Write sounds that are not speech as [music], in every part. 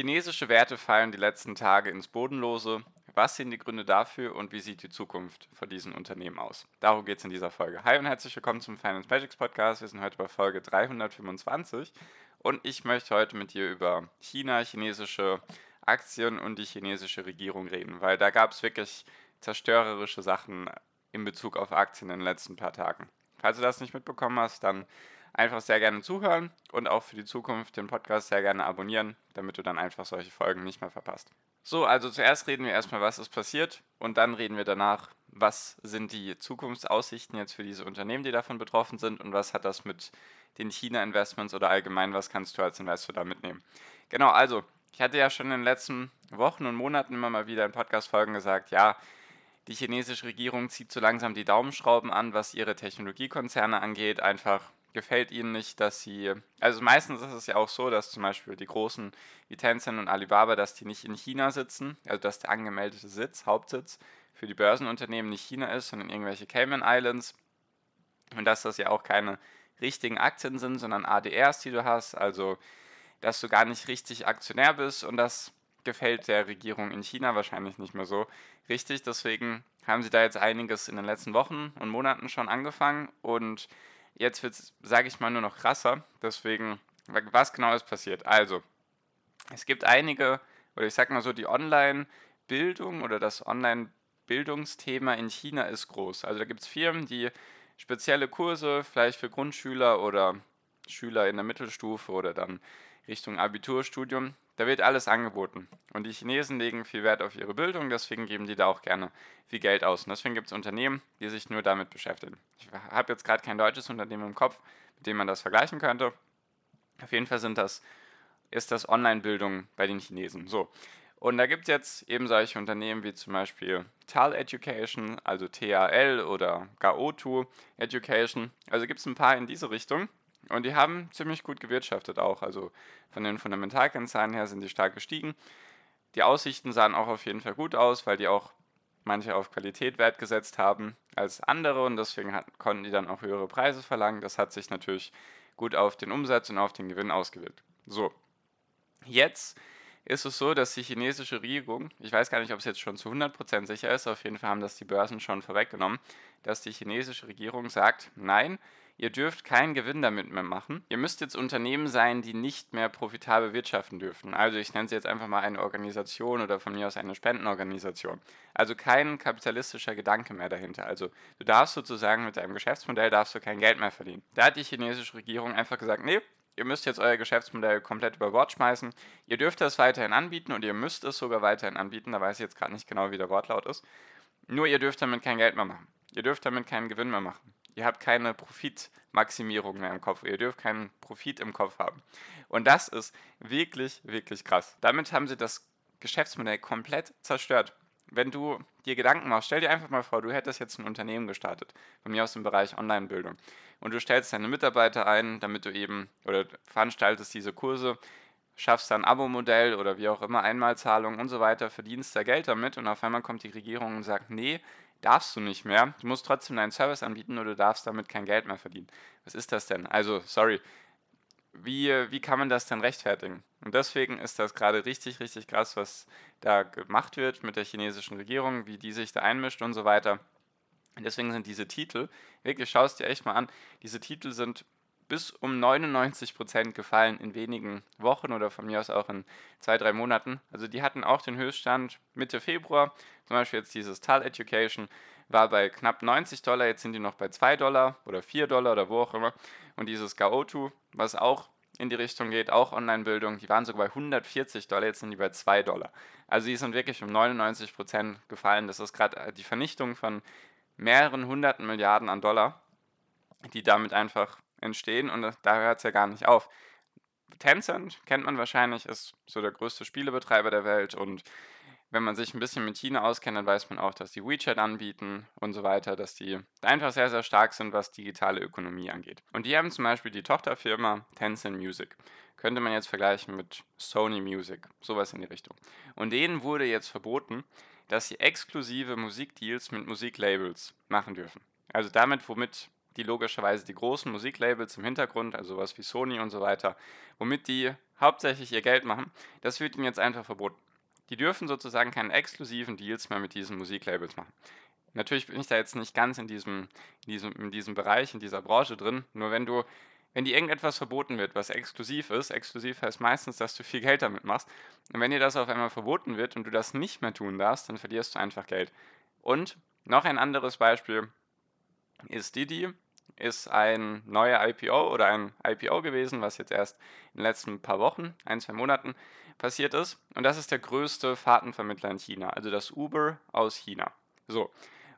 Chinesische Werte fallen die letzten Tage ins Bodenlose. Was sind die Gründe dafür und wie sieht die Zukunft von diesen Unternehmen aus? Darum geht es in dieser Folge. Hi und herzlich willkommen zum Finance Magics Podcast. Wir sind heute bei Folge 325 und ich möchte heute mit dir über China, chinesische Aktien und die chinesische Regierung reden, weil da gab es wirklich zerstörerische Sachen in Bezug auf Aktien in den letzten paar Tagen. Falls du das nicht mitbekommen hast, dann einfach sehr gerne zuhören und auch für die Zukunft den Podcast sehr gerne abonnieren, damit du dann einfach solche Folgen nicht mehr verpasst. So, also zuerst reden wir erstmal, was ist passiert und dann reden wir danach, was sind die Zukunftsaussichten jetzt für diese Unternehmen, die davon betroffen sind und was hat das mit den China-Investments oder allgemein, was kannst du als Investor da mitnehmen. Genau, also ich hatte ja schon in den letzten Wochen und Monaten immer mal wieder in Podcast-Folgen gesagt, ja, die chinesische Regierung zieht so langsam die Daumenschrauben an, was ihre Technologiekonzerne angeht, einfach gefällt ihnen nicht, dass sie, also meistens ist es ja auch so, dass zum Beispiel die großen wie Tencent und Alibaba, dass die nicht in China sitzen, also dass der angemeldete Sitz, Hauptsitz für die Börsenunternehmen nicht China ist, sondern irgendwelche Cayman Islands. Und dass das ja auch keine richtigen Aktien sind, sondern ADRs, die du hast, also dass du gar nicht richtig Aktionär bist und das gefällt der Regierung in China wahrscheinlich nicht mehr so richtig. Deswegen haben sie da jetzt einiges in den letzten Wochen und Monaten schon angefangen und Jetzt wird es, sage ich mal, nur noch krasser. Deswegen, was genau ist passiert? Also, es gibt einige, oder ich sage mal so, die Online-Bildung oder das Online-Bildungsthema in China ist groß. Also da gibt es Firmen, die spezielle Kurse, vielleicht für Grundschüler oder Schüler in der Mittelstufe oder dann Richtung Abiturstudium, da wird alles angeboten. Und die Chinesen legen viel Wert auf ihre Bildung, deswegen geben die da auch gerne viel Geld aus. Und deswegen gibt es Unternehmen, die sich nur damit beschäftigen. Ich habe jetzt gerade kein deutsches Unternehmen im Kopf, mit dem man das vergleichen könnte. Auf jeden Fall sind das, ist das Online-Bildung bei den Chinesen. So. Und da gibt es jetzt eben solche Unternehmen wie zum Beispiel TAL Education, also TAL oder Gaotu Education. Also gibt es ein paar in diese Richtung. Und die haben ziemlich gut gewirtschaftet auch. Also von den Fundamentalkennzahlen her sind die stark gestiegen. Die Aussichten sahen auch auf jeden Fall gut aus, weil die auch manche auf Qualität Wert gesetzt haben als andere und deswegen hat, konnten die dann auch höhere Preise verlangen. Das hat sich natürlich gut auf den Umsatz und auf den Gewinn ausgewirkt. So, jetzt ist es so, dass die chinesische Regierung, ich weiß gar nicht, ob es jetzt schon zu 100% sicher ist, auf jeden Fall haben das die Börsen schon vorweggenommen, dass die chinesische Regierung sagt, nein, Ihr dürft keinen Gewinn damit mehr machen. Ihr müsst jetzt Unternehmen sein, die nicht mehr profitabel wirtschaften dürfen. Also ich nenne sie jetzt einfach mal eine Organisation oder von mir aus eine Spendenorganisation. Also kein kapitalistischer Gedanke mehr dahinter. Also du darfst sozusagen mit deinem Geschäftsmodell darfst du kein Geld mehr verdienen. Da hat die chinesische Regierung einfach gesagt, nee, ihr müsst jetzt euer Geschäftsmodell komplett über Bord schmeißen. Ihr dürft das weiterhin anbieten und ihr müsst es sogar weiterhin anbieten. Da weiß ich jetzt gerade nicht genau, wie der Wortlaut ist. Nur ihr dürft damit kein Geld mehr machen. Ihr dürft damit keinen Gewinn mehr machen. Ihr habt keine Profitmaximierung mehr im Kopf. Ihr dürft keinen Profit im Kopf haben. Und das ist wirklich, wirklich krass. Damit haben sie das Geschäftsmodell komplett zerstört. Wenn du dir Gedanken machst, stell dir einfach mal vor, du hättest jetzt ein Unternehmen gestartet, von mir aus im Bereich Online-Bildung. Und du stellst deine Mitarbeiter ein, damit du eben, oder veranstaltest diese Kurse, schaffst dann Abo-Modell oder wie auch immer, Einmalzahlung und so weiter, verdienst da Geld damit und auf einmal kommt die Regierung und sagt, nee, darfst du nicht mehr. Du musst trotzdem deinen Service anbieten oder du darfst damit kein Geld mehr verdienen. Was ist das denn? Also, sorry, wie, wie kann man das denn rechtfertigen? Und deswegen ist das gerade richtig, richtig krass, was da gemacht wird mit der chinesischen Regierung, wie die sich da einmischt und so weiter. Und deswegen sind diese Titel, wirklich, schau es dir echt mal an, diese Titel sind bis um 99 Prozent gefallen in wenigen Wochen oder von mir aus auch in zwei, drei Monaten. Also die hatten auch den Höchststand Mitte Februar. Zum Beispiel jetzt dieses TAL Education war bei knapp 90 Dollar, jetzt sind die noch bei 2 Dollar oder 4 Dollar oder wo auch immer. Und dieses Gaotu, was auch in die Richtung geht, auch Online-Bildung, die waren sogar bei 140 Dollar, jetzt sind die bei 2 Dollar. Also die sind wirklich um 99 Prozent gefallen. Das ist gerade die Vernichtung von mehreren hunderten Milliarden an Dollar, die damit einfach entstehen und da hört es ja gar nicht auf. Tencent kennt man wahrscheinlich, ist so der größte Spielebetreiber der Welt und wenn man sich ein bisschen mit China auskennt, dann weiß man auch, dass die WeChat anbieten und so weiter, dass die einfach sehr, sehr stark sind, was digitale Ökonomie angeht. Und die haben zum Beispiel die Tochterfirma Tencent Music. Könnte man jetzt vergleichen mit Sony Music, sowas in die Richtung. Und denen wurde jetzt verboten, dass sie exklusive Musikdeals mit Musiklabels machen dürfen. Also damit, womit die logischerweise die großen Musiklabels im Hintergrund, also sowas wie Sony und so weiter, womit die hauptsächlich ihr Geld machen, das wird ihnen jetzt einfach verboten. Die dürfen sozusagen keine exklusiven Deals mehr mit diesen Musiklabels machen. Natürlich bin ich da jetzt nicht ganz in diesem, in diesem, in diesem Bereich, in dieser Branche drin. Nur wenn du, wenn dir irgendetwas verboten wird, was exklusiv ist, exklusiv heißt meistens, dass du viel Geld damit machst. Und wenn dir das auf einmal verboten wird und du das nicht mehr tun darfst, dann verlierst du einfach Geld. Und noch ein anderes Beispiel ist Didi, ist ein neuer IPO oder ein IPO gewesen, was jetzt erst in den letzten paar Wochen, ein, zwei Monaten passiert ist. Und das ist der größte Fahrtenvermittler in China, also das Uber aus China. So.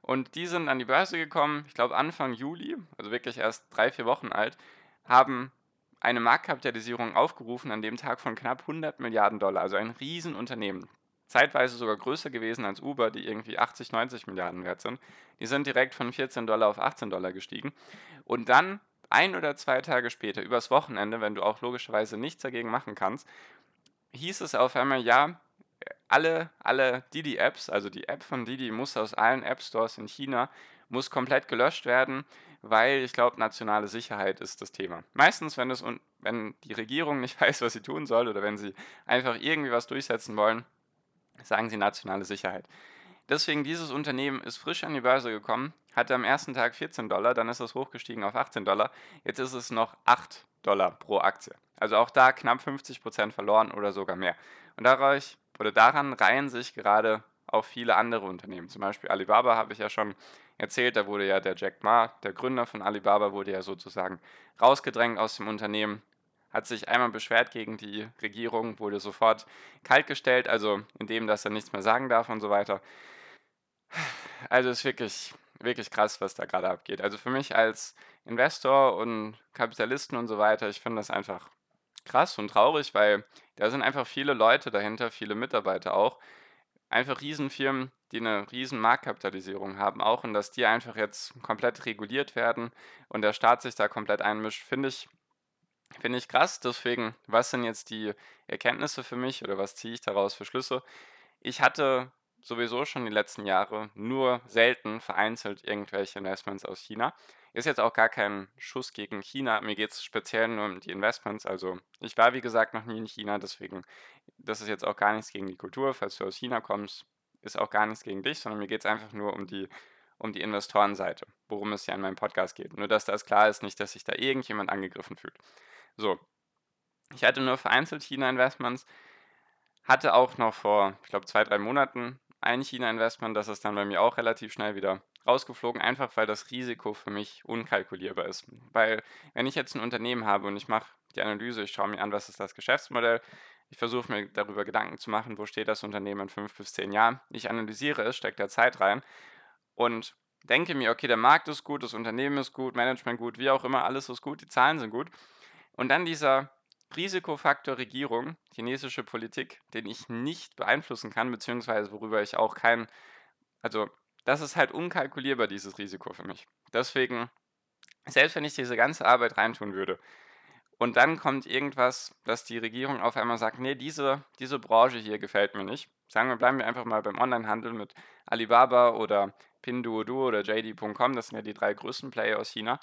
Und die sind an die Börse gekommen, ich glaube Anfang Juli, also wirklich erst drei, vier Wochen alt, haben eine Marktkapitalisierung aufgerufen an dem Tag von knapp 100 Milliarden Dollar, also ein Riesenunternehmen. Zeitweise sogar größer gewesen als Uber, die irgendwie 80, 90 Milliarden wert sind. Die sind direkt von 14 Dollar auf 18 Dollar gestiegen. Und dann ein oder zwei Tage später, übers Wochenende, wenn du auch logischerweise nichts dagegen machen kannst, hieß es auf einmal, ja, alle, alle Didi-Apps, also die App von Didi muss aus allen App-Stores in China, muss komplett gelöscht werden, weil ich glaube, nationale Sicherheit ist das Thema. Meistens, wenn, es, wenn die Regierung nicht [laughs] weiß, was sie tun soll oder wenn sie einfach irgendwie was durchsetzen wollen, sagen sie nationale Sicherheit. Deswegen, dieses Unternehmen ist frisch an die Börse gekommen, hatte am ersten Tag 14 Dollar, dann ist es hochgestiegen auf 18 Dollar, jetzt ist es noch 8 Dollar pro Aktie. Also auch da knapp 50 Prozent verloren oder sogar mehr. Und dadurch, oder daran reihen sich gerade auch viele andere Unternehmen. Zum Beispiel Alibaba habe ich ja schon erzählt, da wurde ja der Jack Ma, der Gründer von Alibaba, wurde ja sozusagen rausgedrängt aus dem Unternehmen, hat sich einmal beschwert gegen die Regierung, wurde sofort kaltgestellt, also indem, dass er nichts mehr sagen darf und so weiter. Also ist wirklich, wirklich krass, was da gerade abgeht. Also für mich als Investor und Kapitalisten und so weiter, ich finde das einfach krass und traurig, weil da sind einfach viele Leute dahinter, viele Mitarbeiter auch. Einfach Riesenfirmen, die eine riesen Marktkapitalisierung haben auch und dass die einfach jetzt komplett reguliert werden und der Staat sich da komplett einmischt, finde ich, finde ich krass. Deswegen, was sind jetzt die Erkenntnisse für mich oder was ziehe ich daraus für Schlüsse? Ich hatte sowieso schon die letzten Jahre nur selten vereinzelt irgendwelche Investments aus China. Ist jetzt auch gar kein Schuss gegen China. Mir geht es speziell nur um die Investments. Also ich war, wie gesagt, noch nie in China, deswegen, das ist jetzt auch gar nichts gegen die Kultur. Falls du aus China kommst, ist auch gar nichts gegen dich, sondern mir geht es einfach nur um die, um die Investorenseite, worum es ja in meinem Podcast geht. Nur, dass das klar ist, nicht, dass sich da irgendjemand angegriffen fühlt. So, ich hatte nur vereinzelt China-Investments, hatte auch noch vor, ich glaube, zwei, drei Monaten ein China-Investment, das ist dann bei mir auch relativ schnell wieder rausgeflogen, einfach weil das Risiko für mich unkalkulierbar ist. Weil wenn ich jetzt ein Unternehmen habe und ich mache die Analyse, ich schaue mir an, was ist das Geschäftsmodell, ich versuche mir darüber Gedanken zu machen, wo steht das Unternehmen in fünf bis zehn Jahren. Ich analysiere es, stecke da Zeit rein und denke mir, okay, der Markt ist gut, das Unternehmen ist gut, Management gut, wie auch immer, alles ist gut, die Zahlen sind gut. Und dann dieser Risikofaktor Regierung, chinesische Politik, den ich nicht beeinflussen kann, beziehungsweise worüber ich auch kein, also das ist halt unkalkulierbar, dieses Risiko für mich. Deswegen, selbst wenn ich diese ganze Arbeit reintun würde und dann kommt irgendwas, dass die Regierung auf einmal sagt, nee, diese, diese Branche hier gefällt mir nicht. Sagen wir, bleiben wir einfach mal beim Onlinehandel mit Alibaba oder Pinduoduo oder JD.com, das sind ja die drei größten Player aus China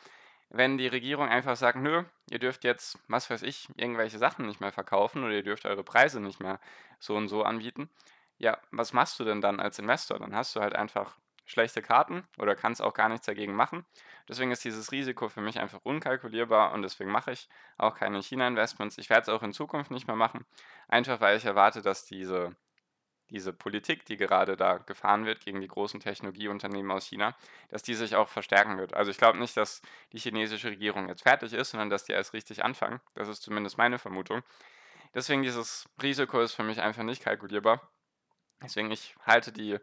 wenn die Regierung einfach sagt, nö, ihr dürft jetzt, was weiß ich, irgendwelche Sachen nicht mehr verkaufen oder ihr dürft eure Preise nicht mehr so und so anbieten, ja, was machst du denn dann als Investor? Dann hast du halt einfach schlechte Karten oder kannst auch gar nichts dagegen machen. Deswegen ist dieses Risiko für mich einfach unkalkulierbar und deswegen mache ich auch keine China-Investments. Ich werde es auch in Zukunft nicht mehr machen, einfach weil ich erwarte, dass diese diese Politik, die gerade da gefahren wird gegen die großen Technologieunternehmen aus China, dass die sich auch verstärken wird. Also ich glaube nicht, dass die chinesische Regierung jetzt fertig ist, sondern dass die erst richtig anfangen. Das ist zumindest meine Vermutung. Deswegen dieses Risiko ist für mich einfach nicht kalkulierbar. Deswegen ich halte die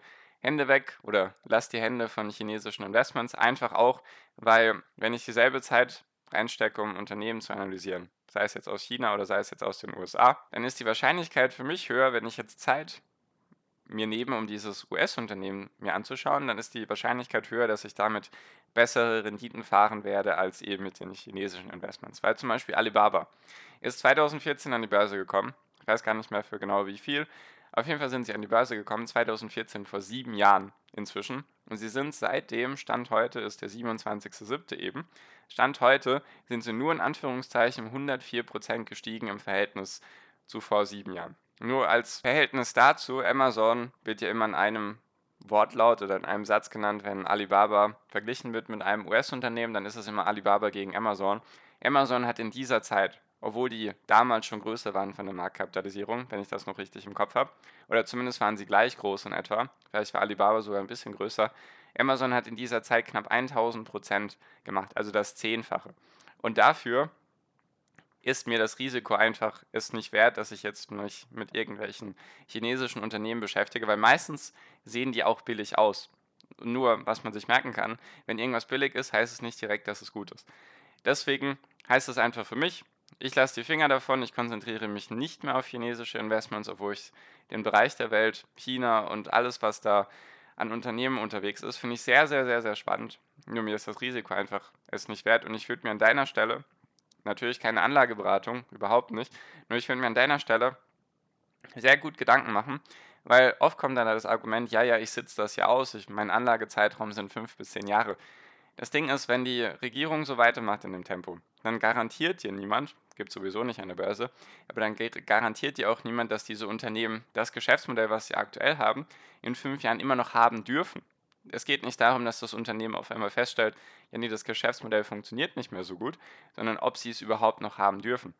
Hände weg oder lasse die Hände von chinesischen Investments einfach auch, weil wenn ich dieselbe Zeit reinstecke, um Unternehmen zu analysieren, sei es jetzt aus China oder sei es jetzt aus den USA, dann ist die Wahrscheinlichkeit für mich höher, wenn ich jetzt Zeit mir nehme, um dieses US-Unternehmen mir anzuschauen, dann ist die Wahrscheinlichkeit höher, dass ich damit bessere Renditen fahren werde als eben mit den chinesischen Investments. Weil zum Beispiel Alibaba ist 2014 an die Börse gekommen. Ich weiß gar nicht mehr für genau wie viel. Auf jeden Fall sind sie an die Börse gekommen, 2014, vor sieben Jahren inzwischen. Und sie sind seitdem, Stand heute ist der 27.07. eben, Stand heute sind sie nur in Anführungszeichen um 104% gestiegen im Verhältnis zu vor sieben Jahren. Nur als Verhältnis dazu, Amazon wird ja immer in einem Wortlaut oder in einem Satz genannt, wenn Alibaba verglichen wird mit einem US-Unternehmen, dann ist es immer Alibaba gegen Amazon. Amazon hat in dieser Zeit, obwohl die damals schon größer waren von der Marktkapitalisierung, wenn ich das noch richtig im Kopf habe, oder zumindest waren sie gleich groß in etwa, vielleicht war Alibaba sogar ein bisschen größer, Amazon hat in dieser Zeit knapp 1000 Prozent gemacht, also das Zehnfache. Und dafür ist mir das Risiko einfach ist nicht wert, dass ich jetzt mich mit irgendwelchen chinesischen Unternehmen beschäftige, weil meistens sehen die auch billig aus. Nur, was man sich merken kann, wenn irgendwas billig ist, heißt es nicht direkt, dass es gut ist. Deswegen heißt es einfach für mich, ich lasse die Finger davon, ich konzentriere mich nicht mehr auf chinesische Investments, obwohl ich den Bereich der Welt, China und alles, was da an Unternehmen unterwegs ist, finde ich sehr, sehr, sehr, sehr spannend. Nur mir ist das Risiko einfach es nicht wert und ich würde mir an deiner Stelle Natürlich keine Anlageberatung, überhaupt nicht. Nur ich würde mir an deiner Stelle sehr gut Gedanken machen, weil oft kommt dann das Argument, ja, ja, ich sitze das ja aus, ich, mein Anlagezeitraum sind fünf bis zehn Jahre. Das Ding ist, wenn die Regierung so weitermacht in dem Tempo, dann garantiert dir niemand, gibt sowieso nicht der Börse, aber dann garantiert dir auch niemand, dass diese Unternehmen das Geschäftsmodell, was sie aktuell haben, in fünf Jahren immer noch haben dürfen es geht nicht darum, dass das Unternehmen auf einmal feststellt, ja nee, das Geschäftsmodell funktioniert nicht mehr so gut, sondern ob sie es überhaupt noch haben dürfen.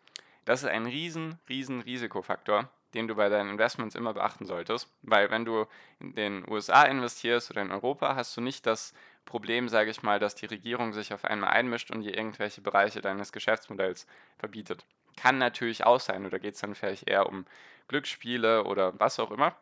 Das ist ein riesen, riesen Risikofaktor, den du bei deinen Investments immer beachten solltest, weil wenn du in den USA investierst oder in Europa, hast du nicht das Problem, sage ich mal, dass die Regierung sich auf einmal einmischt und dir irgendwelche Bereiche deines Geschäftsmodells verbietet. Kann natürlich auch sein, oder geht es dann vielleicht eher um Glücksspiele oder was auch immer.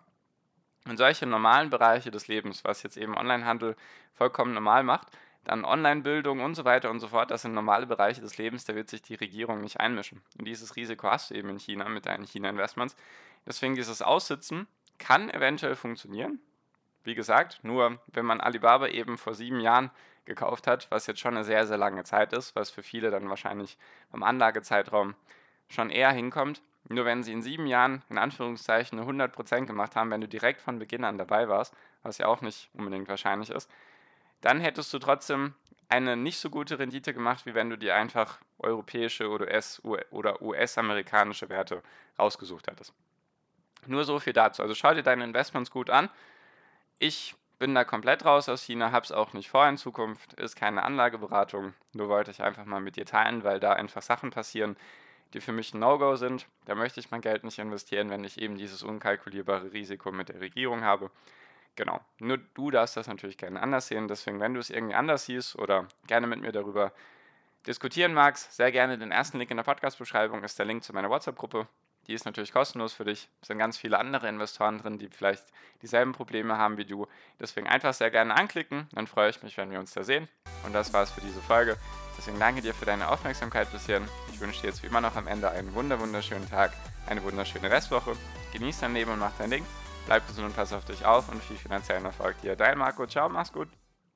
Und solche normalen Bereiche des Lebens, was jetzt eben Onlinehandel vollkommen normal macht, dann Online-Bildung und so weiter und so fort, das sind normale Bereiche des Lebens, da wird sich die Regierung nicht einmischen. Und dieses Risiko hast du eben in China mit deinen China-Investments. Deswegen dieses Aussitzen kann eventuell funktionieren. Wie gesagt, nur wenn man Alibaba eben vor sieben Jahren gekauft hat, was jetzt schon eine sehr, sehr lange Zeit ist, was für viele dann wahrscheinlich beim Anlagezeitraum schon eher hinkommt, nur wenn sie in sieben Jahren in Anführungszeichen 100% gemacht haben, wenn du direkt von Beginn an dabei warst, was ja auch nicht unbedingt wahrscheinlich ist, dann hättest du trotzdem eine nicht so gute Rendite gemacht, wie wenn du dir einfach europäische oder US-amerikanische Werte rausgesucht hättest. Nur so viel dazu. Also schau dir deine Investments gut an. Ich bin da komplett raus aus China, habe es auch nicht vor in Zukunft, ist keine Anlageberatung. Nur wollte ich einfach mal mit dir teilen, weil da einfach Sachen passieren, die für mich ein No-Go sind. Da möchte ich mein Geld nicht investieren, wenn ich eben dieses unkalkulierbare Risiko mit der Regierung habe. Genau. Nur du darfst das natürlich gerne anders sehen. Deswegen, wenn du es irgendwie anders siehst oder gerne mit mir darüber diskutieren magst, sehr gerne den ersten Link in der Podcast-Beschreibung ist der Link zu meiner WhatsApp-Gruppe. Die ist natürlich kostenlos für dich. Es sind ganz viele andere Investoren drin, die vielleicht dieselben Probleme haben wie du. Deswegen einfach sehr gerne anklicken. Dann freue ich mich, wenn wir uns da sehen. Und das war's für diese Folge. Deswegen danke dir für deine Aufmerksamkeit bis hierhin. Ich wünsche dir jetzt wie immer noch am Ende einen wunderschönen Tag, eine wunderschöne Restwoche. Genieß dein Leben und mach dein Ding. Bleib gesund und pass auf dich auf und viel finanziellen Erfolg dir. Dein Marco, ciao, mach's gut.